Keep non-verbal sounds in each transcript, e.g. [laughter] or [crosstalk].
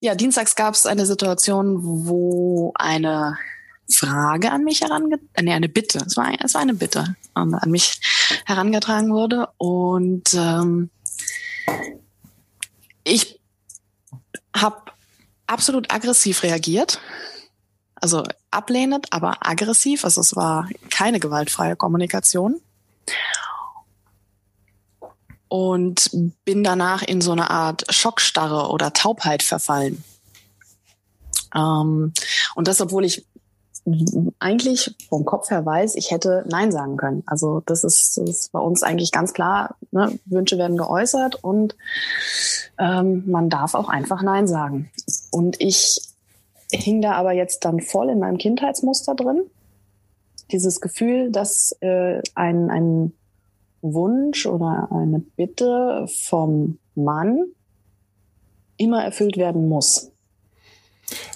Ja, dienstags gab es eine Situation, wo eine Frage an mich herangetragen, äh, nee, eine Bitte, es war, es war eine Bitte an, an mich herangetragen wurde. Und ähm, ich habe absolut aggressiv reagiert, also ablehnend, aber aggressiv, also es war keine gewaltfreie Kommunikation und bin danach in so eine Art Schockstarre oder Taubheit verfallen. Ähm, und das, obwohl ich eigentlich vom Kopf her weiß, ich hätte Nein sagen können. Also das ist, das ist bei uns eigentlich ganz klar, ne? Wünsche werden geäußert und ähm, man darf auch einfach Nein sagen. Und ich hing da aber jetzt dann voll in meinem Kindheitsmuster drin. Dieses Gefühl, dass äh, ein, ein Wunsch oder eine Bitte vom Mann immer erfüllt werden muss.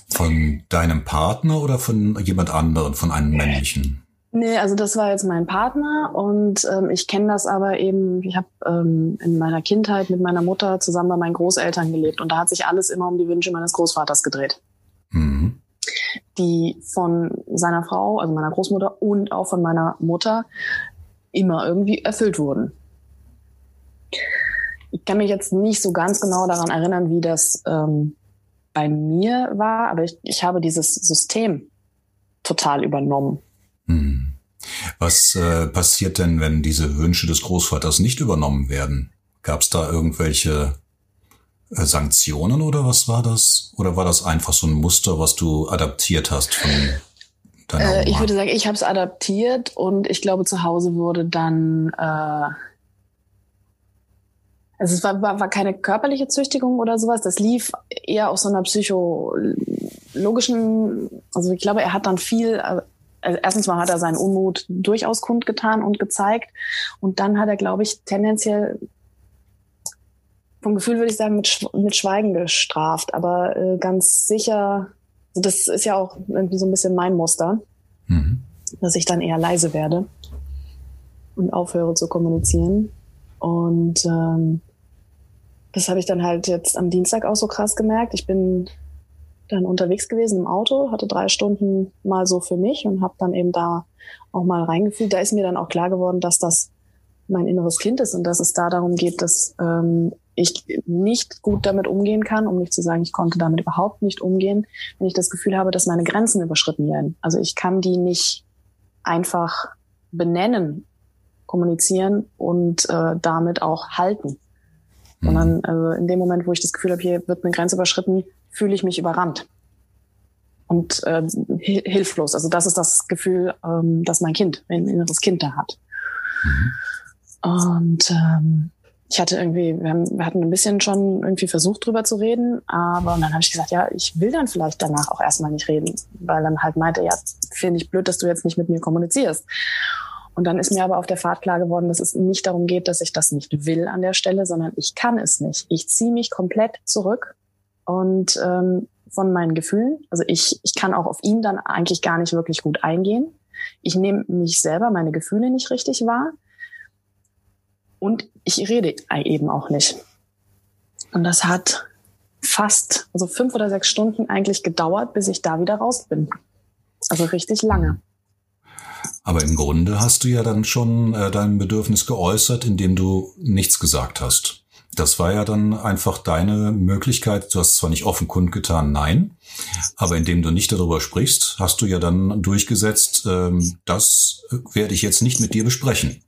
Von deinem Partner oder von jemand anderen, von einem männlichen? Nee, also das war jetzt mein Partner und ähm, ich kenne das aber eben, ich habe ähm, in meiner Kindheit mit meiner Mutter zusammen bei meinen Großeltern gelebt und da hat sich alles immer um die Wünsche meines Großvaters gedreht. Mhm. Die von seiner Frau, also meiner Großmutter und auch von meiner Mutter immer irgendwie erfüllt wurden. Ich kann mich jetzt nicht so ganz genau daran erinnern, wie das ähm, bei mir war, aber ich, ich habe dieses System total übernommen. Hm. Was äh, passiert denn, wenn diese Wünsche des Großvaters nicht übernommen werden? Gab es da irgendwelche äh, Sanktionen oder was war das? Oder war das einfach so ein Muster, was du adaptiert hast von äh, ich würde sagen, ich habe es adaptiert und ich glaube, zu Hause wurde dann. Äh, also es war, war, war keine körperliche Züchtigung oder sowas. Das lief eher aus so einer psychologischen. Also ich glaube, er hat dann viel. Also erstens mal hat er seinen Unmut durchaus kundgetan und gezeigt. Und dann hat er, glaube ich, tendenziell vom Gefühl würde ich sagen, mit, mit Schweigen gestraft, aber äh, ganz sicher also das ist ja auch irgendwie so ein bisschen mein Muster, mhm. dass ich dann eher leise werde und aufhöre zu kommunizieren. Und ähm, das habe ich dann halt jetzt am Dienstag auch so krass gemerkt. Ich bin dann unterwegs gewesen im Auto, hatte drei Stunden mal so für mich und habe dann eben da auch mal reingefühlt. Da ist mir dann auch klar geworden, dass das mein inneres Kind ist und dass es da darum geht, dass ähm, ich nicht gut damit umgehen kann, um nicht zu sagen, ich konnte damit überhaupt nicht umgehen, wenn ich das Gefühl habe, dass meine Grenzen überschritten werden. Also ich kann die nicht einfach benennen, kommunizieren und äh, damit auch halten. Mhm. Sondern also in dem Moment, wo ich das Gefühl habe, hier wird eine Grenze überschritten, fühle ich mich überrannt und äh, hilflos. Also das ist das Gefühl, ähm, dass mein Kind, ein inneres Kind da hat. Mhm. Und ähm, ich hatte irgendwie, wir, haben, wir hatten ein bisschen schon irgendwie versucht drüber zu reden, aber dann habe ich gesagt, ja, ich will dann vielleicht danach auch erstmal nicht reden, weil dann halt meinte, ja, finde ich blöd, dass du jetzt nicht mit mir kommunizierst. Und dann ist mir aber auf der Fahrt klar geworden, dass es nicht darum geht, dass ich das nicht will an der Stelle, sondern ich kann es nicht. Ich ziehe mich komplett zurück und ähm, von meinen Gefühlen. Also ich, ich kann auch auf ihn dann eigentlich gar nicht wirklich gut eingehen. Ich nehme mich selber, meine Gefühle nicht richtig wahr. Und ich rede eben auch nicht. Und das hat fast, also fünf oder sechs Stunden eigentlich gedauert, bis ich da wieder raus bin. Also richtig lange. Aber im Grunde hast du ja dann schon äh, dein Bedürfnis geäußert, indem du nichts gesagt hast. Das war ja dann einfach deine Möglichkeit. Du hast zwar nicht offen kundgetan, nein, aber indem du nicht darüber sprichst, hast du ja dann durchgesetzt, ähm, das werde ich jetzt nicht mit dir besprechen.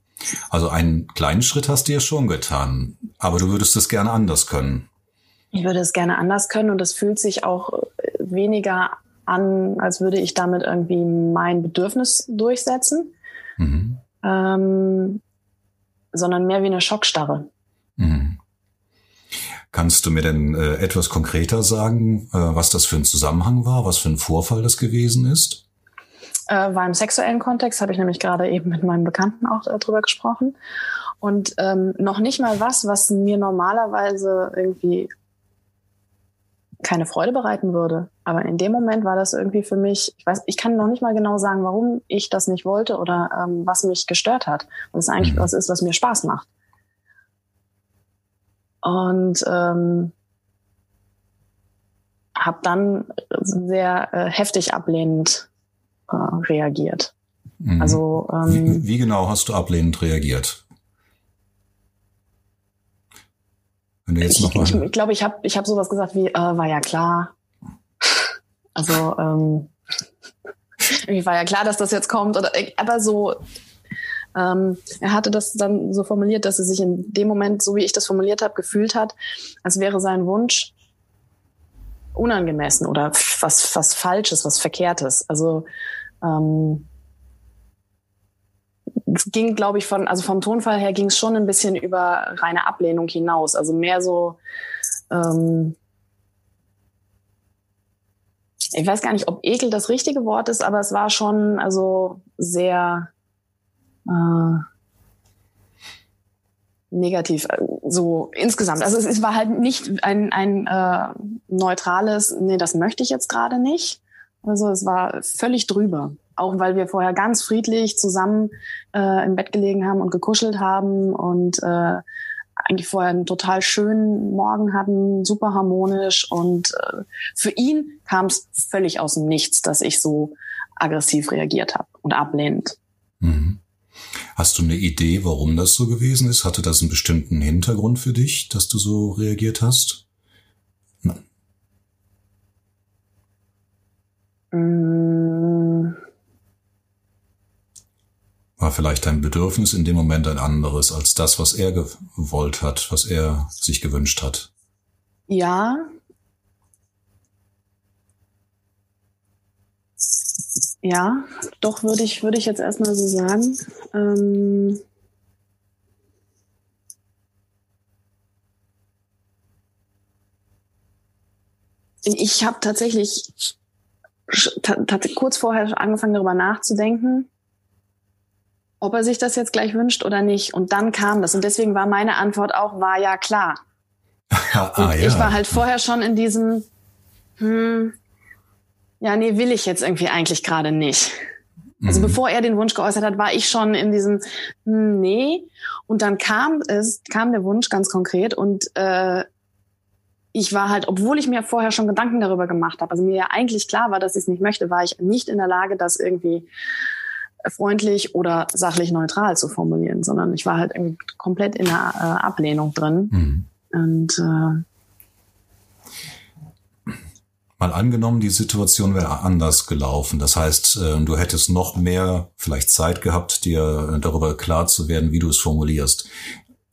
Also einen kleinen Schritt hast du ja schon getan, aber du würdest es gerne anders können. Ich würde es gerne anders können und es fühlt sich auch weniger an, als würde ich damit irgendwie mein Bedürfnis durchsetzen, mhm. ähm, sondern mehr wie eine Schockstarre. Mhm. Kannst du mir denn äh, etwas konkreter sagen, äh, was das für ein Zusammenhang war, was für ein Vorfall das gewesen ist? Äh, war im sexuellen Kontext, habe ich nämlich gerade eben mit meinem Bekannten auch äh, drüber gesprochen. Und ähm, noch nicht mal was, was mir normalerweise irgendwie keine Freude bereiten würde. Aber in dem Moment war das irgendwie für mich, ich weiß, ich kann noch nicht mal genau sagen, warum ich das nicht wollte oder ähm, was mich gestört hat. Und es eigentlich mhm. was ist, was mir Spaß macht. Und ähm, habe dann sehr äh, heftig ablehnend äh, reagiert. Mhm. Also ähm, wie, wie genau hast du ablehnend reagiert? Ich glaube, ich, glaub, ich habe ich hab sowas gesagt wie, äh, war ja klar. [laughs] Also ähm, [laughs] irgendwie war ja klar, dass das jetzt kommt. Oder, aber so, ähm, er hatte das dann so formuliert, dass er sich in dem Moment, so wie ich das formuliert habe, gefühlt hat, als wäre sein Wunsch unangemessen oder was, was Falsches, was Verkehrtes. Also ähm, es ging, glaube ich, von, also vom Tonfall her ging es schon ein bisschen über reine Ablehnung hinaus. Also mehr so, ähm, ich weiß gar nicht, ob Ekel das richtige Wort ist, aber es war schon also sehr äh, negativ, äh, so insgesamt. Also es, es war halt nicht ein, ein äh, neutrales, nee, das möchte ich jetzt gerade nicht. Also es war völlig drüber. Auch weil wir vorher ganz friedlich zusammen äh, im Bett gelegen haben und gekuschelt haben und äh, eigentlich vorher einen total schönen Morgen hatten, super harmonisch. Und äh, für ihn kam es völlig aus dem Nichts, dass ich so aggressiv reagiert habe und ablehnend. Mhm. Hast du eine Idee, warum das so gewesen ist? Hatte das einen bestimmten Hintergrund für dich, dass du so reagiert hast? Nein. Mm. War vielleicht dein Bedürfnis in dem Moment ein anderes als das, was er gewollt hat, was er sich gewünscht hat? Ja. Ja, doch würde ich, würde ich jetzt erstmal so sagen. Ähm ich habe tatsächlich kurz vorher angefangen darüber nachzudenken, ob er sich das jetzt gleich wünscht oder nicht. Und dann kam das. Und deswegen war meine Antwort auch, war ja klar. [laughs] ah, ja. Ich war halt vorher schon in diesem, hm, ja, nee, will ich jetzt irgendwie eigentlich gerade nicht. Also mhm. bevor er den Wunsch geäußert hat, war ich schon in diesem, hm, nee. Und dann kam es, kam der Wunsch ganz konkret und äh, ich war halt, obwohl ich mir vorher schon Gedanken darüber gemacht habe, also mir ja eigentlich klar war, dass ich es nicht möchte, war ich nicht in der Lage, das irgendwie freundlich oder sachlich neutral zu formulieren, sondern ich war halt irgendwie komplett in der äh, Ablehnung drin. Mhm. Und äh, Mal angenommen, die Situation wäre anders gelaufen. Das heißt, äh, du hättest noch mehr vielleicht Zeit gehabt, dir darüber klar zu werden, wie du es formulierst.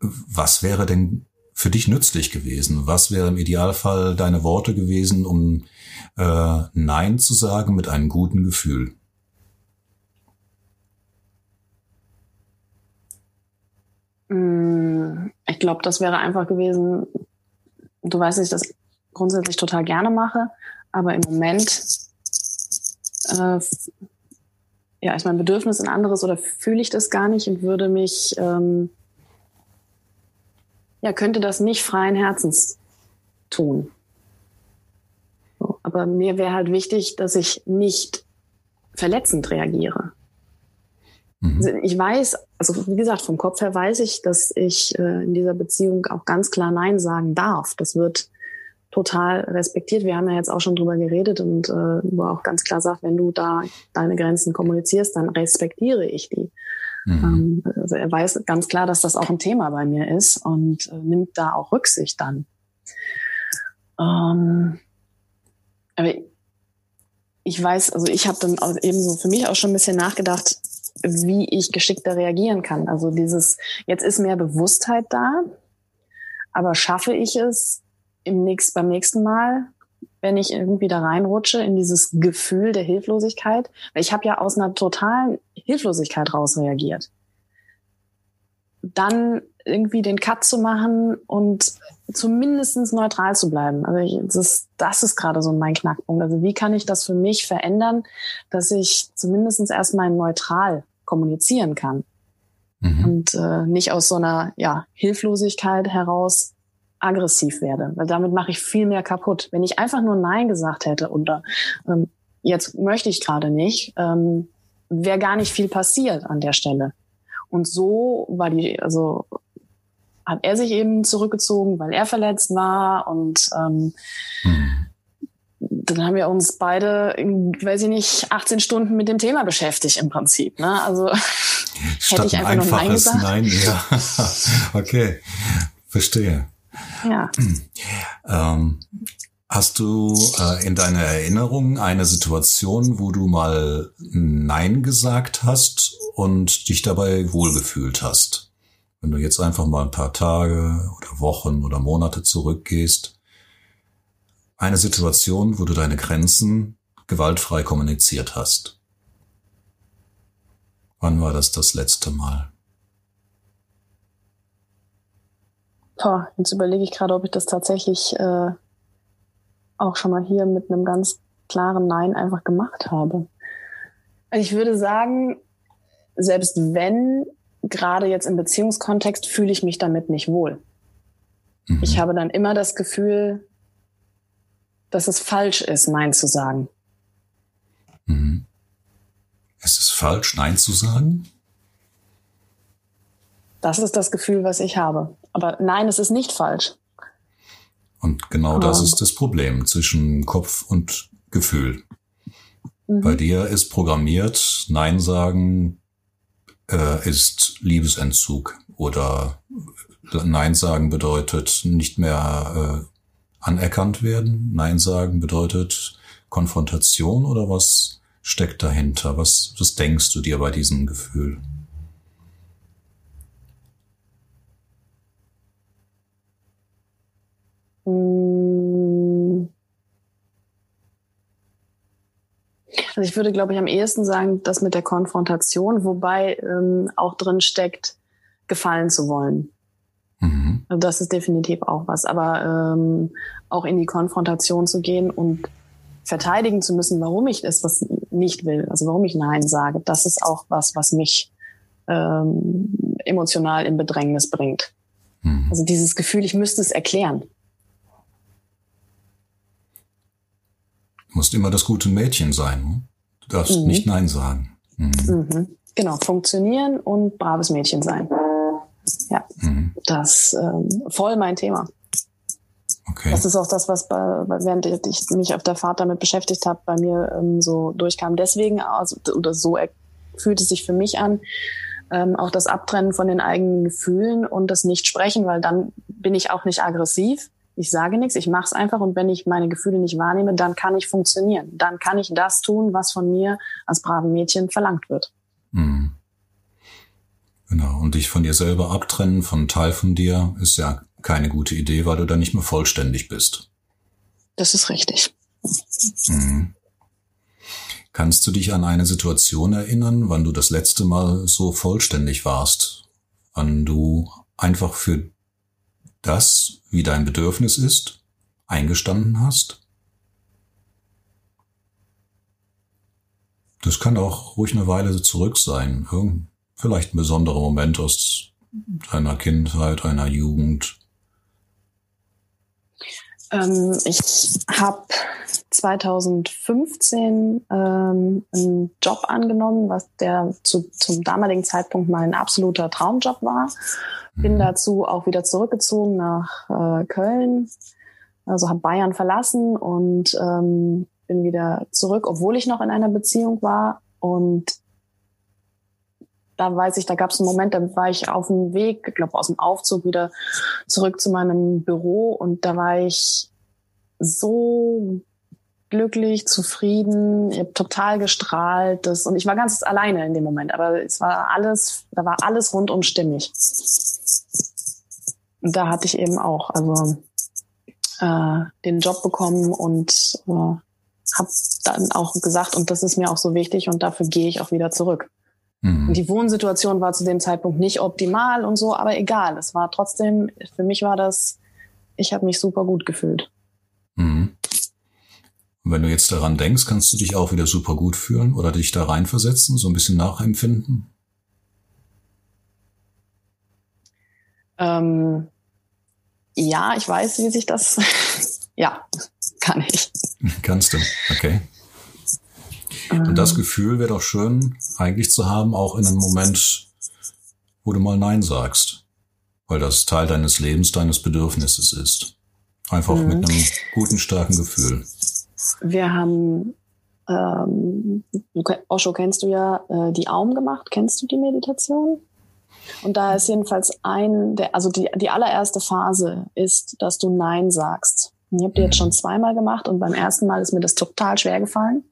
Was wäre denn für dich nützlich gewesen? Was wäre im Idealfall deine Worte gewesen, um äh, Nein zu sagen mit einem guten Gefühl? Mm, ich glaube, das wäre einfach gewesen, du weißt, dass ich das grundsätzlich total gerne mache, aber im Moment äh, ja, ist mein Bedürfnis ein anderes oder fühle ich das gar nicht und würde mich ähm, ja, könnte das nicht freien Herzens tun. So, aber mir wäre halt wichtig, dass ich nicht verletzend reagiere. Mhm. Also ich weiß, also wie gesagt, vom Kopf her weiß ich, dass ich äh, in dieser Beziehung auch ganz klar Nein sagen darf. Das wird total respektiert. Wir haben ja jetzt auch schon drüber geredet und äh, wo auch ganz klar sagt, wenn du da deine Grenzen kommunizierst, dann respektiere ich die. Mhm. Ähm, also er weiß ganz klar, dass das auch ein Thema bei mir ist und äh, nimmt da auch Rücksicht dann. Ähm, aber ich weiß, also ich habe dann eben so für mich auch schon ein bisschen nachgedacht, wie ich geschickter reagieren kann. Also dieses, jetzt ist mehr Bewusstheit da, aber schaffe ich es im nächsten, beim nächsten Mal, wenn ich irgendwie da reinrutsche in dieses Gefühl der Hilflosigkeit? Weil ich habe ja aus einer totalen Hilflosigkeit raus reagiert. Dann irgendwie den Cut zu machen und zumindestens neutral zu bleiben. Also ich, das, das ist gerade so mein Knackpunkt. Also wie kann ich das für mich verändern, dass ich zumindestens erstmal neutral kommunizieren kann mhm. und äh, nicht aus so einer ja, Hilflosigkeit heraus aggressiv werde, weil damit mache ich viel mehr kaputt. Wenn ich einfach nur Nein gesagt hätte oder ähm, jetzt möchte ich gerade nicht, ähm, wäre gar nicht viel passiert an der Stelle. Und so war die, also hat er sich eben zurückgezogen, weil er verletzt war und ähm, mhm. dann haben wir uns beide, weiß ich nicht, 18 Stunden mit dem Thema beschäftigt im Prinzip. Ne? Also [laughs] hätte ich einfach nur Nein gesagt. Nein, ja. [laughs] okay, verstehe. Ja. Ähm, hast du äh, in deiner Erinnerung eine Situation, wo du mal Nein gesagt hast und dich dabei wohlgefühlt hast? Wenn du jetzt einfach mal ein paar Tage oder Wochen oder Monate zurückgehst, eine Situation, wo du deine Grenzen gewaltfrei kommuniziert hast. Wann war das das letzte Mal? Boah, jetzt überlege ich gerade, ob ich das tatsächlich äh, auch schon mal hier mit einem ganz klaren Nein einfach gemacht habe. Also ich würde sagen, selbst wenn gerade jetzt im Beziehungskontext fühle ich mich damit nicht wohl. Mhm. Ich habe dann immer das Gefühl, dass es falsch ist, Nein zu sagen. Mhm. Ist es falsch, Nein zu sagen? Das ist das Gefühl, was ich habe. Aber nein, es ist nicht falsch. Und genau das ist das Problem zwischen Kopf und Gefühl. Mhm. Bei dir ist programmiert, Nein sagen äh, ist Liebesentzug oder Nein sagen bedeutet nicht mehr äh, anerkannt werden. Nein sagen bedeutet Konfrontation oder was steckt dahinter? Was, was denkst du dir bei diesem Gefühl? Also ich würde, glaube ich, am ehesten sagen, das mit der Konfrontation, wobei ähm, auch drin steckt, gefallen zu wollen. Mhm. Also das ist definitiv auch was. Aber ähm, auch in die Konfrontation zu gehen und verteidigen zu müssen, warum ich es was nicht will, also warum ich Nein sage, das ist auch was, was mich ähm, emotional in Bedrängnis bringt. Mhm. Also dieses Gefühl, ich müsste es erklären. Musst immer das gute Mädchen sein. Ne? Du darfst mhm. nicht Nein sagen. Mhm. Mhm. Genau, funktionieren und braves Mädchen sein. Ja, mhm. das ähm, voll mein Thema. Okay. Das ist auch das, was bei, während ich mich auf der Fahrt damit beschäftigt habe, bei mir ähm, so durchkam. Deswegen, also, oder so fühlt es sich für mich an, ähm, auch das Abtrennen von den eigenen Gefühlen und das Nicht-Sprechen, weil dann bin ich auch nicht aggressiv. Ich sage nichts, ich mache es einfach und wenn ich meine Gefühle nicht wahrnehme, dann kann ich funktionieren. Dann kann ich das tun, was von mir als braven Mädchen verlangt wird. Mhm. Genau. Und dich von dir selber abtrennen, von Teil von dir, ist ja keine gute Idee, weil du dann nicht mehr vollständig bist. Das ist richtig. Mhm. Kannst du dich an eine Situation erinnern, wann du das letzte Mal so vollständig warst? Wann du einfach für das, wie dein Bedürfnis ist, eingestanden hast? Das kann auch ruhig eine Weile zurück sein vielleicht ein besonderer Moment aus deiner Kindheit, deiner Jugend? Ähm, ich habe 2015 ähm, einen Job angenommen, was der zu, zum damaligen Zeitpunkt mein absoluter Traumjob war. Bin mhm. dazu auch wieder zurückgezogen nach äh, Köln, also habe Bayern verlassen und ähm, bin wieder zurück, obwohl ich noch in einer Beziehung war. Und da weiß ich, da gab es einen Moment, da war ich auf dem Weg, ich glaube aus dem Aufzug wieder zurück zu meinem Büro und da war ich so glücklich, zufrieden, ich habe total gestrahlt, das und ich war ganz alleine in dem Moment, aber es war alles, da war alles rundum stimmig. Und da hatte ich eben auch also äh, den Job bekommen und äh, habe dann auch gesagt, und das ist mir auch so wichtig und dafür gehe ich auch wieder zurück. Mhm. Die Wohnsituation war zu dem Zeitpunkt nicht optimal und so, aber egal. Es war trotzdem, für mich war das, ich habe mich super gut gefühlt. Mhm. Und wenn du jetzt daran denkst, kannst du dich auch wieder super gut fühlen oder dich da reinversetzen, so ein bisschen nachempfinden? Ähm, ja, ich weiß, wie sich das. [laughs] ja, kann ich. Kannst du, okay. Und das Gefühl wäre doch schön, eigentlich zu haben, auch in einem Moment, wo du mal Nein sagst. Weil das Teil deines Lebens, deines Bedürfnisses ist. Einfach mhm. mit einem guten, starken Gefühl. Wir haben ähm, Osho kennst du ja äh, die Aum gemacht. Kennst du die Meditation? Und da ist jedenfalls ein, der, also die, die allererste Phase ist, dass du Nein sagst. Ich habe die jetzt schon zweimal gemacht und beim ersten Mal ist mir das total schwer gefallen.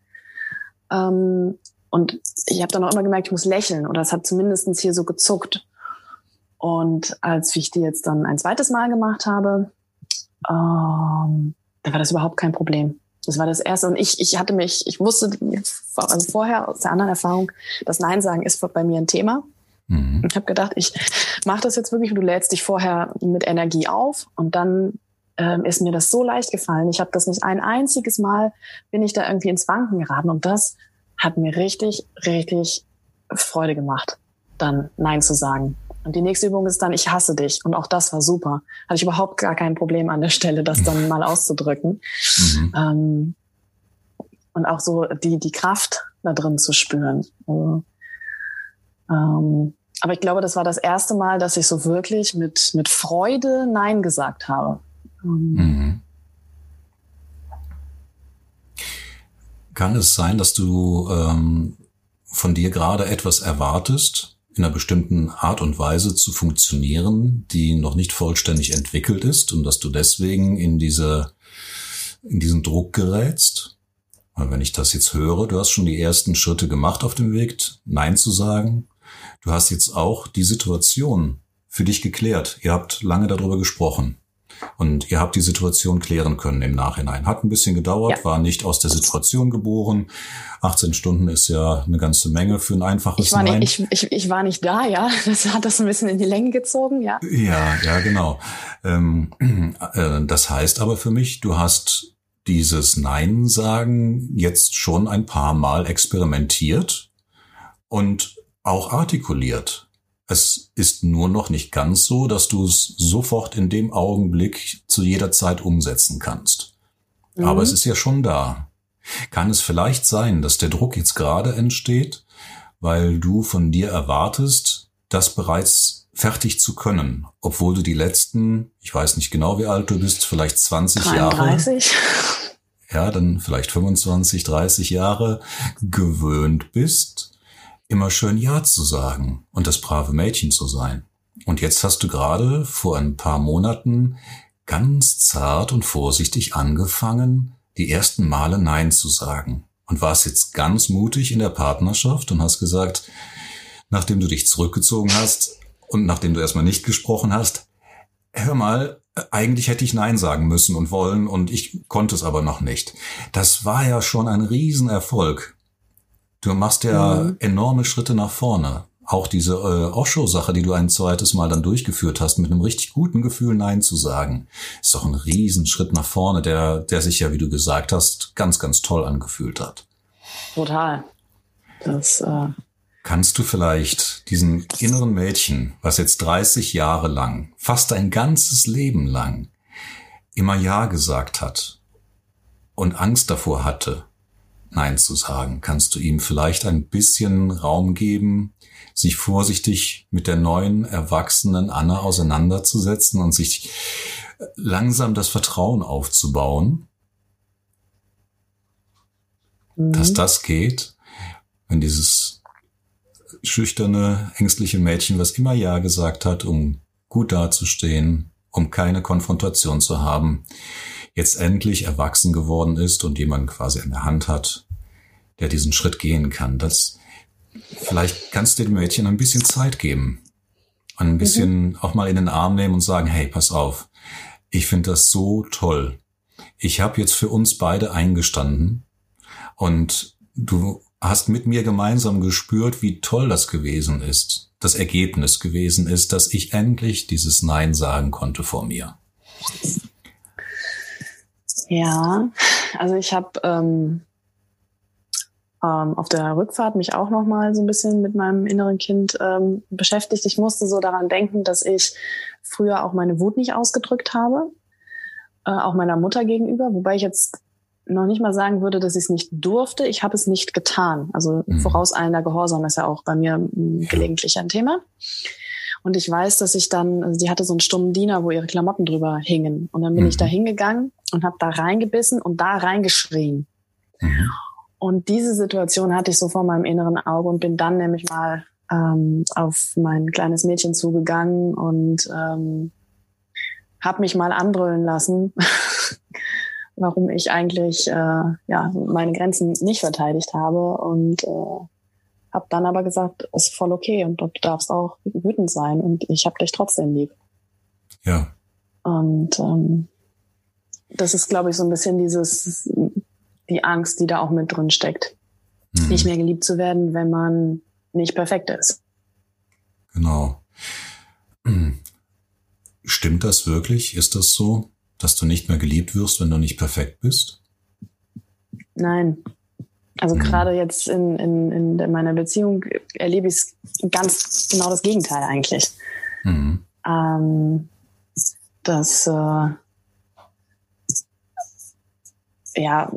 Ähm, und ich habe dann auch immer gemerkt, ich muss lächeln oder es hat zumindestens hier so gezuckt. Und als ich die jetzt dann ein zweites Mal gemacht habe, ähm, da war das überhaupt kein Problem. Das war das erste. Und ich, ich hatte mich, ich wusste also vorher aus der anderen Erfahrung, das Nein sagen ist bei mir ein Thema. Mhm. Ich habe gedacht, ich mache das jetzt wirklich, du lädst dich vorher mit Energie auf und dann ähm, ist mir das so leicht gefallen. Ich habe das nicht ein einziges Mal, bin ich da irgendwie ins Wanken geraten und das hat mir richtig, richtig Freude gemacht, dann Nein zu sagen. Und die nächste Übung ist dann, ich hasse dich. Und auch das war super. Hatte ich überhaupt gar kein Problem an der Stelle, das dann mal auszudrücken. Mhm. Ähm, und auch so die, die Kraft da drin zu spüren. Also, ähm, aber ich glaube, das war das erste Mal, dass ich so wirklich mit, mit Freude Nein gesagt habe. Ähm, mhm. Kann es sein, dass du ähm, von dir gerade etwas erwartest, in einer bestimmten Art und Weise zu funktionieren, die noch nicht vollständig entwickelt ist und dass du deswegen in diese, in diesen Druck gerätst? Weil wenn ich das jetzt höre, du hast schon die ersten Schritte gemacht auf dem Weg, Nein zu sagen. Du hast jetzt auch die Situation für dich geklärt. Ihr habt lange darüber gesprochen. Und ihr habt die Situation klären können im Nachhinein. Hat ein bisschen gedauert, ja. war nicht aus der Situation geboren. 18 Stunden ist ja eine ganze Menge für ein einfaches ich war Nein. Nicht, ich, ich, ich war nicht da, ja. [laughs] Das hat das ein bisschen in die Länge gezogen, ja. Ja, ja, genau. Ähm, [clears throat] äh, das heißt aber für mich, du hast dieses Nein sagen jetzt schon ein paar Mal experimentiert und auch artikuliert. Es ist nur noch nicht ganz so, dass du es sofort in dem Augenblick zu jeder Zeit umsetzen kannst. Mhm. Aber es ist ja schon da. Kann es vielleicht sein, dass der Druck jetzt gerade entsteht, weil du von dir erwartest, das bereits fertig zu können, obwohl du die letzten, ich weiß nicht genau, wie alt du bist, vielleicht 20 33. Jahre, ja, dann vielleicht 25, 30 Jahre gewöhnt bist, immer schön Ja zu sagen und das brave Mädchen zu sein. Und jetzt hast du gerade vor ein paar Monaten ganz zart und vorsichtig angefangen, die ersten Male Nein zu sagen. Und warst jetzt ganz mutig in der Partnerschaft und hast gesagt, nachdem du dich zurückgezogen hast und nachdem du erstmal nicht gesprochen hast, hör mal, eigentlich hätte ich Nein sagen müssen und wollen und ich konnte es aber noch nicht. Das war ja schon ein Riesenerfolg. Du machst ja mhm. enorme Schritte nach vorne. Auch diese äh, Osho-Sache, die du ein zweites Mal dann durchgeführt hast, mit einem richtig guten Gefühl Nein zu sagen, ist doch ein Riesenschritt nach vorne, der, der sich ja, wie du gesagt hast, ganz, ganz toll angefühlt hat. Total. Das, äh Kannst du vielleicht diesem inneren Mädchen, was jetzt 30 Jahre lang, fast ein ganzes Leben lang, immer Ja gesagt hat und Angst davor hatte, Nein zu sagen? Kannst du ihm vielleicht ein bisschen Raum geben, sich vorsichtig mit der neuen, erwachsenen Anna auseinanderzusetzen und sich langsam das Vertrauen aufzubauen, mhm. dass das geht, wenn dieses schüchterne, ängstliche Mädchen, was immer Ja gesagt hat, um gut dazustehen, um keine Konfrontation zu haben, jetzt endlich erwachsen geworden ist und jemanden quasi an der Hand hat, der diesen Schritt gehen kann. Das, vielleicht kannst du dem Mädchen ein bisschen Zeit geben. Ein bisschen mhm. auch mal in den Arm nehmen und sagen, hey, pass auf. Ich finde das so toll. Ich habe jetzt für uns beide eingestanden und du hast mit mir gemeinsam gespürt, wie toll das gewesen ist, das Ergebnis gewesen ist, dass ich endlich dieses Nein sagen konnte vor mir. Ja, also ich habe ähm, ähm, auf der Rückfahrt mich auch noch mal so ein bisschen mit meinem inneren Kind ähm, beschäftigt. Ich musste so daran denken, dass ich früher auch meine Wut nicht ausgedrückt habe, äh, auch meiner Mutter gegenüber, wobei ich jetzt noch nicht mal sagen würde, dass ich es nicht durfte. Ich habe es nicht getan. Also mhm. vorauseilender Gehorsam ist ja auch bei mir gelegentlich ein Thema. Und ich weiß, dass ich dann, also die hatte so einen stummen Diener, wo ihre Klamotten drüber hingen. Und dann bin mhm. ich da hingegangen und habe da reingebissen und da reingeschrien. Mhm. Und diese Situation hatte ich so vor meinem inneren Auge und bin dann nämlich mal ähm, auf mein kleines Mädchen zugegangen und ähm, habe mich mal anbrüllen lassen, [laughs] warum ich eigentlich äh, ja meine Grenzen nicht verteidigt habe und äh, habe dann aber gesagt, ist voll okay und du darfst auch wütend sein und ich habe dich trotzdem lieb. Ja. Und ähm, das ist, glaube ich, so ein bisschen dieses die Angst, die da auch mit drin steckt, mhm. nicht mehr geliebt zu werden, wenn man nicht perfekt ist. Genau. [clears throat] Stimmt das wirklich? Ist das so, dass du nicht mehr geliebt wirst, wenn du nicht perfekt bist? Nein. Also mhm. gerade jetzt in, in, in meiner Beziehung erlebe ich es ganz genau das Gegenteil eigentlich. Mhm. Ähm, dass äh, ja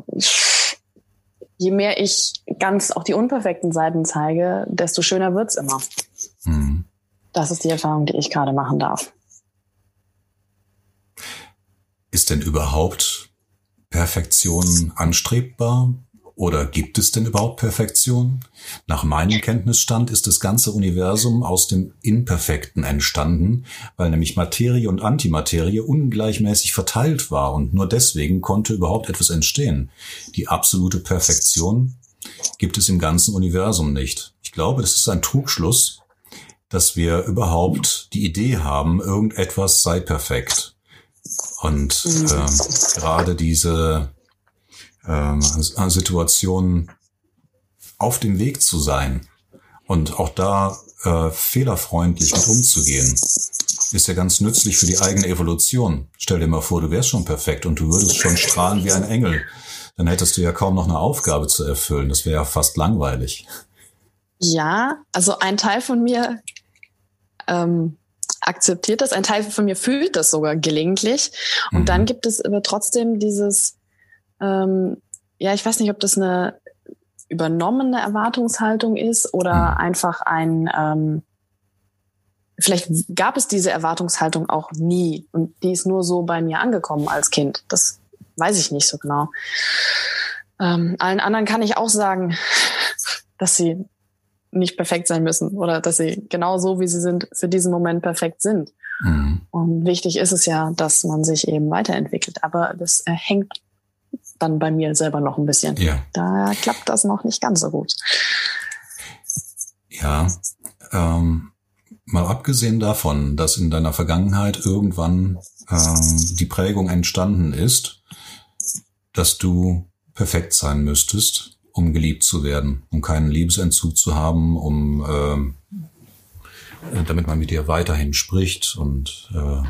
je mehr ich ganz auch die unperfekten Seiten zeige, desto schöner wird's immer. Mhm. Das ist die Erfahrung, die ich gerade machen darf. Ist denn überhaupt Perfektion anstrebbar? Oder gibt es denn überhaupt Perfektion? Nach meinem Kenntnisstand ist das ganze Universum aus dem Imperfekten entstanden, weil nämlich Materie und Antimaterie ungleichmäßig verteilt war und nur deswegen konnte überhaupt etwas entstehen. Die absolute Perfektion gibt es im ganzen Universum nicht. Ich glaube, das ist ein Trugschluss, dass wir überhaupt die Idee haben, irgendetwas sei perfekt. Und äh, gerade diese ähm, Situationen auf dem Weg zu sein und auch da äh, fehlerfreundlich mit umzugehen, ist ja ganz nützlich für die eigene Evolution. Stell dir mal vor, du wärst schon perfekt und du würdest schon strahlen wie ein Engel. Dann hättest du ja kaum noch eine Aufgabe zu erfüllen. Das wäre ja fast langweilig. Ja, also ein Teil von mir ähm, akzeptiert das, ein Teil von mir fühlt das sogar gelegentlich. Und mhm. dann gibt es aber trotzdem dieses, ähm, ja, ich weiß nicht, ob das eine übernommene Erwartungshaltung ist oder mhm. einfach ein, ähm, vielleicht gab es diese Erwartungshaltung auch nie und die ist nur so bei mir angekommen als Kind. Das weiß ich nicht so genau. Ähm, allen anderen kann ich auch sagen, dass sie nicht perfekt sein müssen oder dass sie genau so, wie sie sind, für diesen Moment perfekt sind. Mhm. Und wichtig ist es ja, dass man sich eben weiterentwickelt. Aber das äh, hängt dann bei mir selber noch ein bisschen. Ja. Da klappt das noch nicht ganz so gut. Ja, ähm, mal abgesehen davon, dass in deiner Vergangenheit irgendwann ähm, die Prägung entstanden ist, dass du perfekt sein müsstest, um geliebt zu werden, um keinen Liebesentzug zu haben, um ähm, damit man mit dir weiterhin spricht und äh,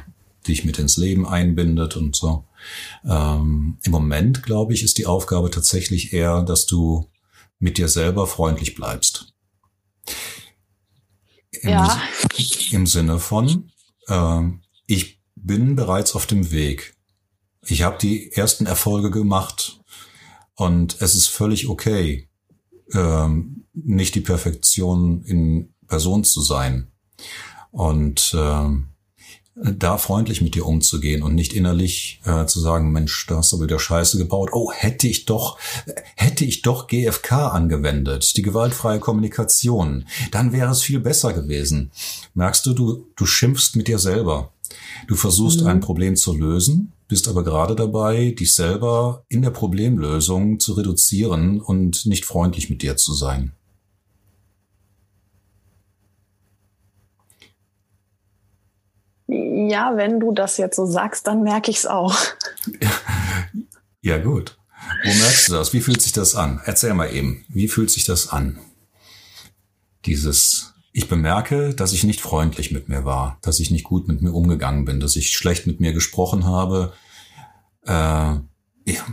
dich mit ins Leben einbindet und so. Ähm, Im Moment, glaube ich, ist die Aufgabe tatsächlich eher, dass du mit dir selber freundlich bleibst. Im, ja. Im Sinne von, äh, ich bin bereits auf dem Weg. Ich habe die ersten Erfolge gemacht und es ist völlig okay, ähm, nicht die Perfektion in Person zu sein. Und ähm, da freundlich mit dir umzugehen und nicht innerlich äh, zu sagen, Mensch, da hast du wieder Scheiße gebaut. Oh, hätte ich doch, hätte ich doch GFK angewendet, die gewaltfreie Kommunikation, dann wäre es viel besser gewesen. Merkst du, du, du schimpfst mit dir selber. Du versuchst mhm. ein Problem zu lösen, bist aber gerade dabei, dich selber in der Problemlösung zu reduzieren und nicht freundlich mit dir zu sein. Ja, wenn du das jetzt so sagst, dann merke ich es auch. [laughs] Ja, gut. Wo merkst du das? Wie fühlt sich das an? Erzähl mal eben. Wie fühlt sich das an? Dieses, ich bemerke, dass ich nicht freundlich mit mir war, dass ich nicht gut mit mir umgegangen bin, dass ich schlecht mit mir gesprochen habe. Äh,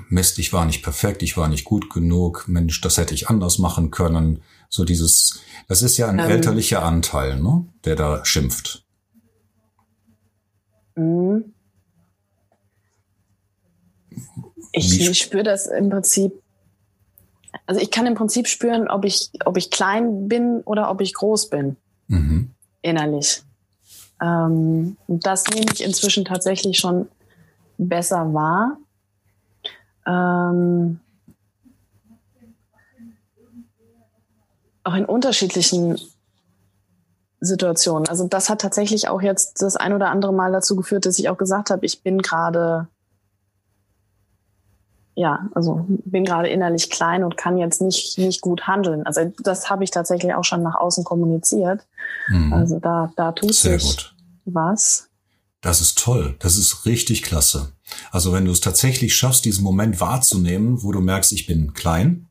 Mist, ich war nicht perfekt, ich war nicht gut genug. Mensch, das hätte ich anders machen können. So dieses, das ist ja ein ähm, elterlicher Anteil, ne, der da schimpft. Mhm. Ich, ich spüre das im Prinzip. Also ich kann im Prinzip spüren, ob ich, ob ich klein bin oder ob ich groß bin. Mhm. Innerlich. Ähm, das nehme ich inzwischen tatsächlich schon besser wahr. ähm, auch in unterschiedlichen Situationen. Also das hat tatsächlich auch jetzt das ein oder andere Mal dazu geführt, dass ich auch gesagt habe, ich bin gerade ja, also bin gerade innerlich klein und kann jetzt nicht, nicht gut handeln. Also das habe ich tatsächlich auch schon nach außen kommuniziert. Mhm. Also da, da tut Sehr sich gut. was. Das ist toll. Das ist richtig klasse. Also wenn du es tatsächlich schaffst, diesen Moment wahrzunehmen, wo du merkst, ich bin klein,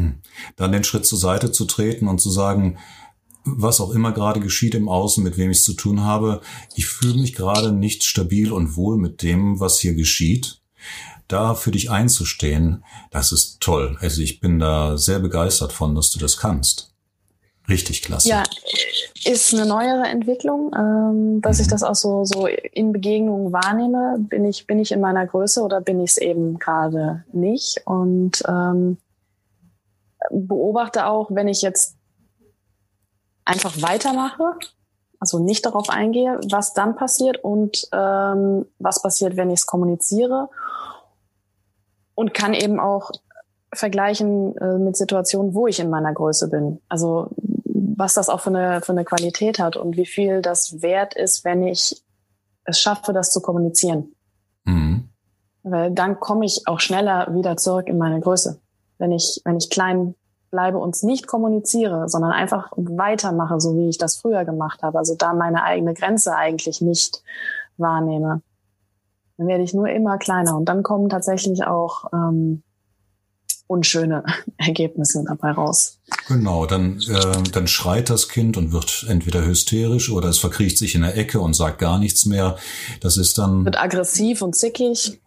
[clears throat] dann den Schritt zur Seite zu treten und zu sagen, was auch immer gerade geschieht im Außen, mit wem ich es zu tun habe, ich fühle mich gerade nicht stabil und wohl mit dem, was hier geschieht da für dich einzustehen, das ist toll. Also ich bin da sehr begeistert von, dass du das kannst. Richtig klasse. Ja, ist eine neuere Entwicklung, ähm, dass mhm. ich das auch so, so in Begegnungen wahrnehme. Bin ich, bin ich in meiner Größe oder bin ich es eben gerade nicht? Und ähm, beobachte auch, wenn ich jetzt einfach weitermache, also nicht darauf eingehe, was dann passiert und ähm, was passiert, wenn ich es kommuniziere und kann eben auch vergleichen äh, mit Situationen, wo ich in meiner Größe bin. Also was das auch für eine, für eine Qualität hat und wie viel das wert ist, wenn ich es schaffe, das zu kommunizieren. Mhm. Weil dann komme ich auch schneller wieder zurück in meine Größe. Wenn ich, wenn ich klein bleibe und nicht kommuniziere, sondern einfach weitermache, so wie ich das früher gemacht habe. Also da meine eigene Grenze eigentlich nicht wahrnehme dann werde ich nur immer kleiner und dann kommen tatsächlich auch ähm, unschöne [laughs] Ergebnisse dabei raus. Genau, dann, äh, dann schreit das Kind und wird entweder hysterisch oder es verkriecht sich in der Ecke und sagt gar nichts mehr. Das ist dann. Wird aggressiv und zickig.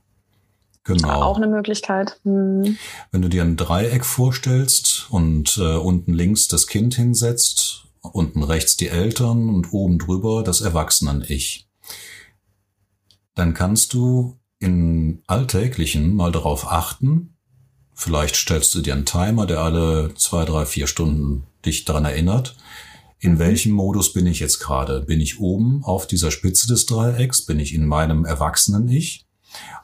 Genau. Auch eine Möglichkeit. Hm. Wenn du dir ein Dreieck vorstellst und äh, unten links das Kind hinsetzt, unten rechts die Eltern und oben drüber das Erwachsenen-Ich dann kannst du in Alltäglichen mal darauf achten. Vielleicht stellst du dir einen Timer, der alle zwei, drei, vier Stunden dich daran erinnert. In mhm. welchem Modus bin ich jetzt gerade? Bin ich oben auf dieser Spitze des Dreiecks? Bin ich in meinem Erwachsenen-Ich?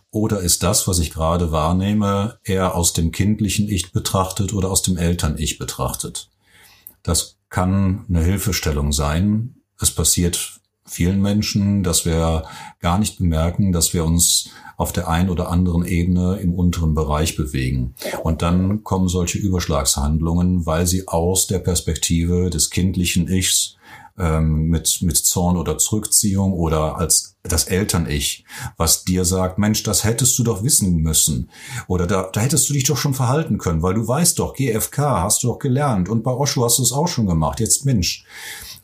Oder ist das, was ich gerade wahrnehme, eher aus dem kindlichen Ich betrachtet oder aus dem Eltern-Ich betrachtet? Das kann eine Hilfestellung sein. Es passiert vielen Menschen, dass wir gar nicht bemerken, dass wir uns auf der einen oder anderen Ebene im unteren Bereich bewegen. Und dann kommen solche Überschlagshandlungen, weil sie aus der Perspektive des kindlichen Ichs ähm, mit, mit Zorn oder Zurückziehung oder als das Eltern-Ich, was dir sagt, Mensch, das hättest du doch wissen müssen. Oder da, da hättest du dich doch schon verhalten können, weil du weißt doch, GFK hast du doch gelernt und bei Osho hast du es auch schon gemacht. Jetzt Mensch.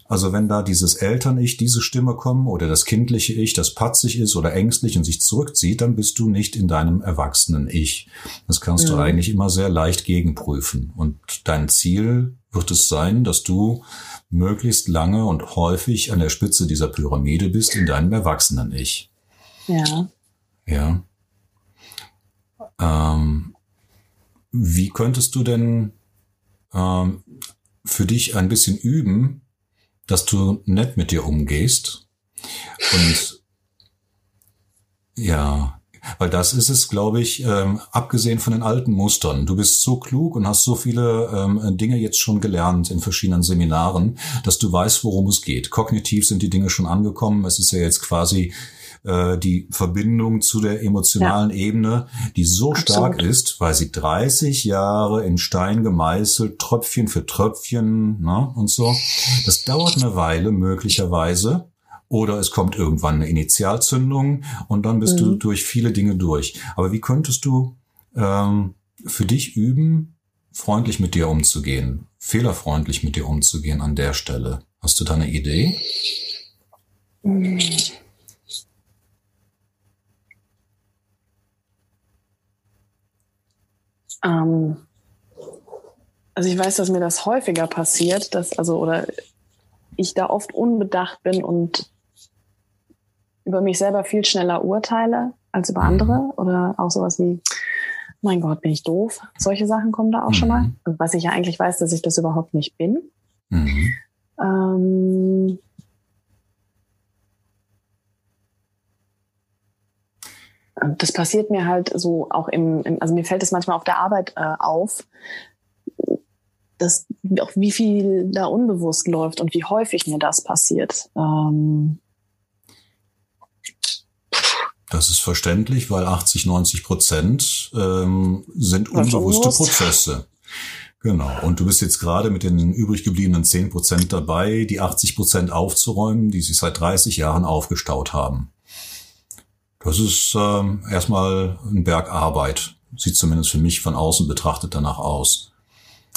Also wenn da dieses Eltern-Ich, diese Stimme kommen oder das kindliche Ich, das patzig ist oder ängstlich und sich zurückzieht, dann bist du nicht in deinem erwachsenen Ich. Das kannst ja. du eigentlich immer sehr leicht gegenprüfen. Und dein Ziel wird es sein, dass du möglichst lange und häufig an der Spitze dieser Pyramide bist in deinem erwachsenen Ich. Ja. Ja. Ähm, wie könntest du denn ähm, für dich ein bisschen üben, dass du nett mit dir umgehst. Und ja, weil das ist es, glaube ich, ähm, abgesehen von den alten Mustern. Du bist so klug und hast so viele ähm, Dinge jetzt schon gelernt in verschiedenen Seminaren, dass du weißt, worum es geht. Kognitiv sind die Dinge schon angekommen. Es ist ja jetzt quasi äh, die Verbindung zu der emotionalen ja. Ebene, die so Absolut. stark ist, weil sie 30 Jahre in Stein gemeißelt, Tröpfchen für Tröpfchen ne, und so. Das dauert eine Weile möglicherweise. Oder es kommt irgendwann eine Initialzündung und dann bist mhm. du durch viele Dinge durch. Aber wie könntest du ähm, für dich üben, freundlich mit dir umzugehen, fehlerfreundlich mit dir umzugehen an der Stelle? Hast du da eine Idee? Mhm. Ähm, also ich weiß, dass mir das häufiger passiert, dass also oder ich da oft unbedacht bin und über mich selber viel schneller urteile als über andere oder auch sowas wie mein Gott, bin ich doof. Solche Sachen kommen da auch mhm. schon mal. Also was ich ja eigentlich weiß, dass ich das überhaupt nicht bin. Mhm. Ähm, das passiert mir halt so auch im, im also mir fällt es manchmal auf der Arbeit äh, auf, dass auch wie viel da unbewusst läuft und wie häufig mir das passiert. Ähm, das ist verständlich, weil 80, 90 Prozent ähm, sind unbewusste Prozesse. Genau. Und du bist jetzt gerade mit den übrig gebliebenen 10 Prozent dabei, die 80 Prozent aufzuräumen, die sich seit 30 Jahren aufgestaut haben. Das ist ähm, erstmal ein Berg Arbeit. Sieht zumindest für mich von außen betrachtet danach aus.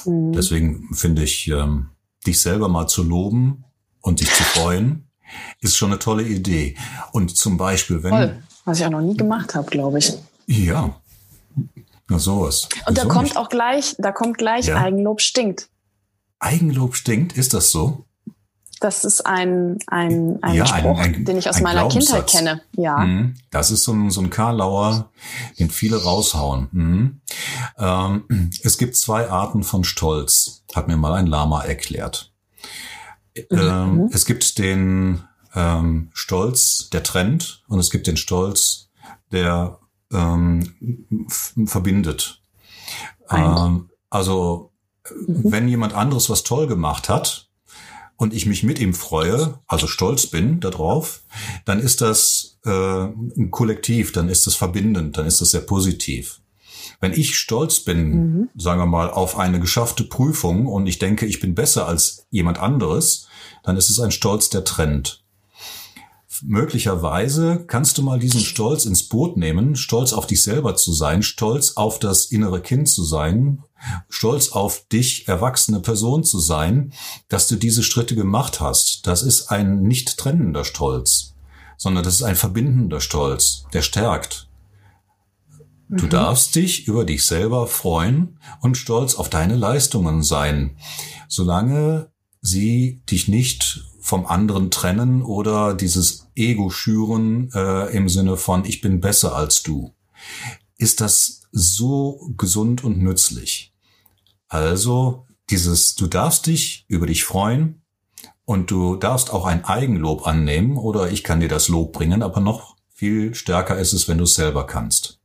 Mhm. Deswegen finde ich, ähm, dich selber mal zu loben und dich zu freuen, ist schon eine tolle Idee. Und zum Beispiel, wenn. Toll. Was ich auch noch nie gemacht habe, glaube ich. Ja. Na sowas. Und da kommt nicht? auch gleich, da kommt gleich ja. Eigenlob stinkt. Eigenlob stinkt, ist das so? Das ist ein, ein, ein ja, Spruch, ein, ein, den ich aus meiner Kindheit kenne. Ja. Mhm. Das ist so ein, so ein Karlauer, den viele raushauen. Mhm. Ähm, es gibt zwei Arten von Stolz, hat mir mal ein Lama erklärt. Mhm. Ähm, es gibt den ähm, Stolz, der trennt, und es gibt den Stolz, der ähm, verbindet. Ähm, also, mhm. wenn jemand anderes was toll gemacht hat, und ich mich mit ihm freue, also stolz bin darauf, dann ist das äh, ein Kollektiv, dann ist das verbindend, dann ist das sehr positiv. Wenn ich stolz bin, mhm. sagen wir mal, auf eine geschaffte Prüfung und ich denke, ich bin besser als jemand anderes, dann ist es ein Stolz, der trennt. Möglicherweise kannst du mal diesen Stolz ins Boot nehmen, stolz auf dich selber zu sein, stolz auf das innere Kind zu sein, stolz auf dich, erwachsene Person zu sein, dass du diese Schritte gemacht hast. Das ist ein nicht trennender Stolz, sondern das ist ein verbindender Stolz, der stärkt. Du mhm. darfst dich über dich selber freuen und stolz auf deine Leistungen sein, solange sie dich nicht vom anderen trennen oder dieses Ego schüren äh, im Sinne von ich bin besser als du. Ist das so gesund und nützlich? Also dieses, du darfst dich über dich freuen und du darfst auch ein Eigenlob annehmen oder ich kann dir das Lob bringen, aber noch viel stärker ist es, wenn du es selber kannst.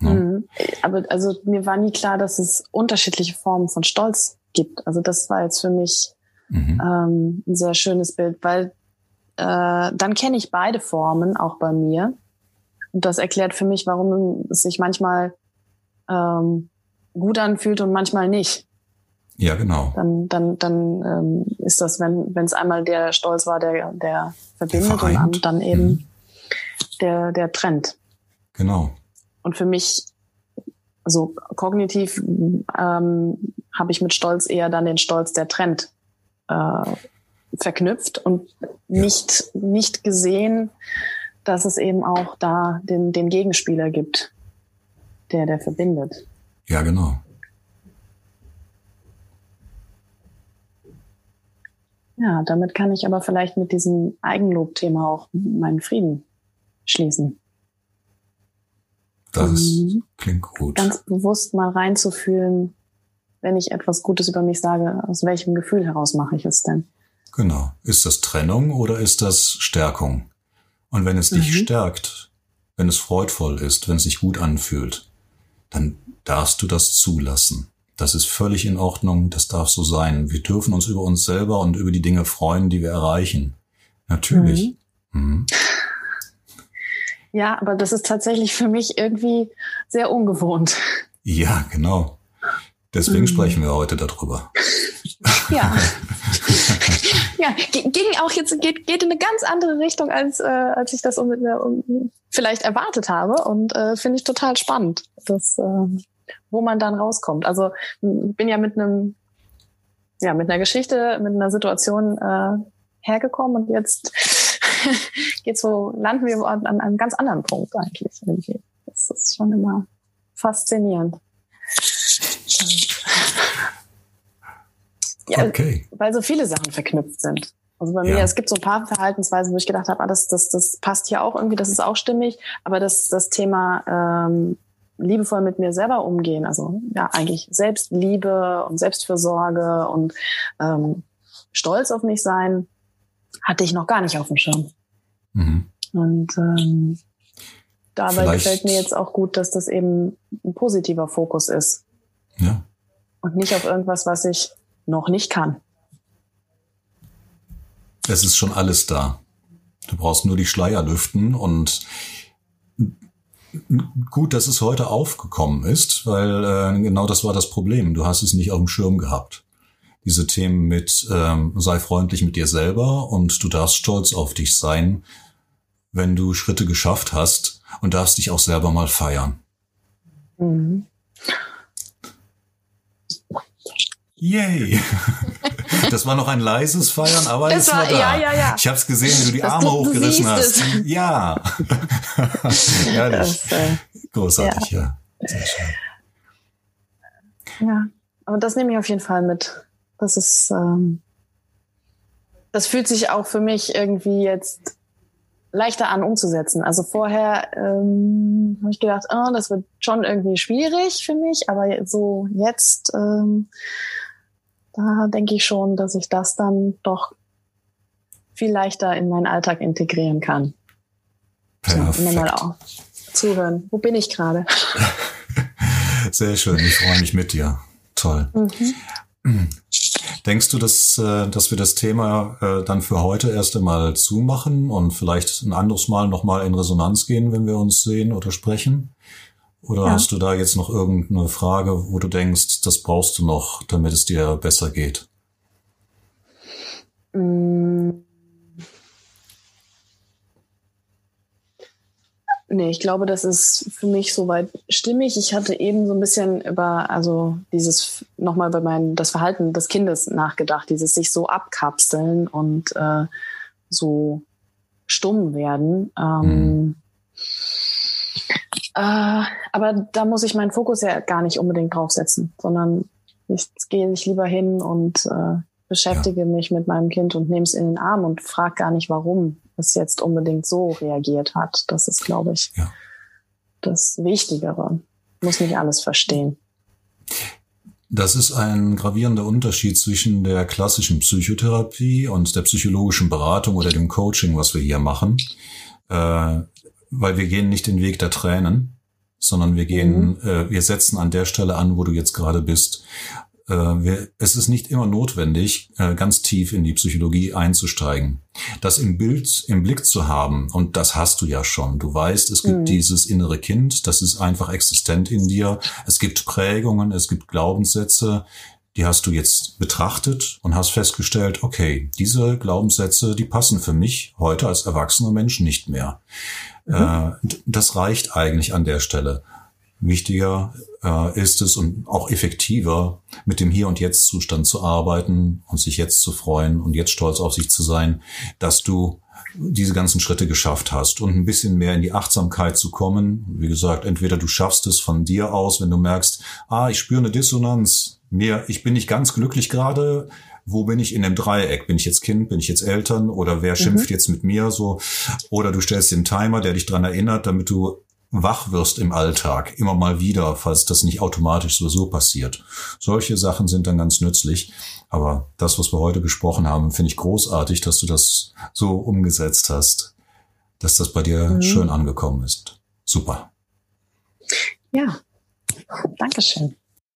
Ja? Mhm. Aber also mir war nie klar, dass es unterschiedliche Formen von Stolz gibt. Also das war jetzt für mich mhm. ähm, ein sehr schönes Bild, weil äh, dann kenne ich beide Formen auch bei mir. Und das erklärt für mich, warum es sich manchmal ähm, gut anfühlt und manchmal nicht. Ja, genau. Dann, dann, dann ähm, ist das, wenn wenn es einmal der Stolz war, der, der verbindet der und dann eben mhm. der, der Trend. Genau. Und für mich, so kognitiv, ähm, habe ich mit Stolz eher dann den Stolz der Trend äh, verknüpft und nicht, nicht gesehen, dass es eben auch da den, den Gegenspieler gibt, der, der verbindet. Ja, genau. Ja, damit kann ich aber vielleicht mit diesem Eigenlob-Thema auch meinen Frieden schließen. Das um klingt gut. Ganz bewusst mal reinzufühlen, wenn ich etwas Gutes über mich sage, aus welchem Gefühl heraus mache ich es denn? Genau. Ist das Trennung oder ist das Stärkung? Und wenn es dich mhm. stärkt, wenn es freudvoll ist, wenn es sich gut anfühlt, dann darfst du das zulassen. Das ist völlig in Ordnung, das darf so sein. Wir dürfen uns über uns selber und über die Dinge freuen, die wir erreichen. Natürlich. Mhm. Mhm. Ja, aber das ist tatsächlich für mich irgendwie sehr ungewohnt. Ja, genau. Deswegen mhm. sprechen wir heute darüber. [laughs] Ja. [laughs] ja, ging auch jetzt, geht, geht in eine ganz andere Richtung, als, äh, als ich das um, um, vielleicht erwartet habe. Und äh, finde ich total spannend, dass, äh, wo man dann rauskommt. Also bin ja mit einem, ja, mit einer Geschichte, mit einer Situation äh, hergekommen und jetzt [laughs] geht's so, landen wir an, an einem ganz anderen Punkt eigentlich irgendwie. Das ist schon immer faszinierend. Ja, okay. Weil so viele Sachen verknüpft sind. Also bei mir, ja. es gibt so ein paar Verhaltensweisen, wo ich gedacht habe, ah, das, das, das passt hier auch irgendwie, das ist auch stimmig. Aber das, das Thema ähm, liebevoll mit mir selber umgehen, also ja eigentlich Selbstliebe und Selbstfürsorge und ähm, stolz auf mich sein, hatte ich noch gar nicht auf dem Schirm. Mhm. Und ähm, dabei Vielleicht. gefällt mir jetzt auch gut, dass das eben ein positiver Fokus ist. Ja. Und nicht auf irgendwas, was ich noch nicht kann. Es ist schon alles da. Du brauchst nur die Schleier lüften und gut, dass es heute aufgekommen ist, weil äh, genau das war das Problem. Du hast es nicht auf dem Schirm gehabt. Diese Themen mit ähm, sei freundlich mit dir selber und du darfst stolz auf dich sein, wenn du Schritte geschafft hast und darfst dich auch selber mal feiern. Mhm. Yay! [laughs] Das war noch ein leises Feiern, aber das es war, war da. Ja, ja, ja. Ich habe es gesehen, wie du die das Arme du, hochgerissen du hast. Es. Ja. [laughs] Herrlich. Das, äh, Großartig, ja. ja. Sehr schön. Ja, aber das nehme ich auf jeden Fall mit. Das ist, ähm, das fühlt sich auch für mich irgendwie jetzt leichter an umzusetzen. Also vorher ähm, habe ich gedacht, oh, das wird schon irgendwie schwierig für mich, aber so jetzt, ähm, da denke ich schon, dass ich das dann doch viel leichter in meinen Alltag integrieren kann. Perfekt. So, mal auch zuhören. Wo bin ich gerade? [laughs] Sehr schön, ich freue mich mit dir. Toll. Mhm. Denkst du, dass, äh, dass wir das Thema äh, dann für heute erst einmal zumachen und vielleicht ein anderes Mal nochmal in Resonanz gehen, wenn wir uns sehen oder sprechen? Oder ja. hast du da jetzt noch irgendeine Frage, wo du denkst, das brauchst du noch, damit es dir besser geht? Mm. Nee, ich glaube, das ist für mich soweit stimmig. Ich hatte eben so ein bisschen über, also dieses nochmal über mein, das Verhalten des Kindes nachgedacht, dieses sich so abkapseln und äh, so stumm werden. Ähm, mhm. äh, aber da muss ich meinen Fokus ja gar nicht unbedingt draufsetzen, sondern ich gehe ich lieber hin und äh, beschäftige ja. mich mit meinem Kind und nehme es in den Arm und frage gar nicht, warum es jetzt unbedingt so reagiert hat. Das ist, glaube ich, ja. das Wichtigere. Muss nicht alles verstehen. Das ist ein gravierender Unterschied zwischen der klassischen Psychotherapie und der psychologischen Beratung oder dem Coaching, was wir hier machen, äh, weil wir gehen nicht den Weg der Tränen, sondern wir gehen, mhm. äh, wir setzen an der Stelle an, wo du jetzt gerade bist. Äh, wir, es ist nicht immer notwendig, äh, ganz tief in die Psychologie einzusteigen. Das im Bild, im Blick zu haben, und das hast du ja schon. Du weißt, es gibt mhm. dieses innere Kind, das ist einfach existent in dir. Es gibt Prägungen, es gibt Glaubenssätze, die hast du jetzt betrachtet und hast festgestellt, okay, diese Glaubenssätze, die passen für mich heute als erwachsener Mensch nicht mehr. Mhm. Äh, das reicht eigentlich an der Stelle. Wichtiger äh, ist es und auch effektiver, mit dem Hier- und Jetzt-Zustand zu arbeiten und sich jetzt zu freuen und jetzt stolz auf sich zu sein, dass du diese ganzen Schritte geschafft hast und ein bisschen mehr in die Achtsamkeit zu kommen. Wie gesagt, entweder du schaffst es von dir aus, wenn du merkst, ah, ich spüre eine Dissonanz, mir, ich bin nicht ganz glücklich gerade, wo bin ich in dem Dreieck? Bin ich jetzt Kind, bin ich jetzt Eltern oder wer schimpft mhm. jetzt mit mir so? Oder du stellst den Timer, der dich dran erinnert, damit du wach wirst im Alltag, immer mal wieder, falls das nicht automatisch sowieso passiert. Solche Sachen sind dann ganz nützlich. Aber das, was wir heute besprochen haben, finde ich großartig, dass du das so umgesetzt hast, dass das bei dir mhm. schön angekommen ist. Super. Ja, Dankeschön.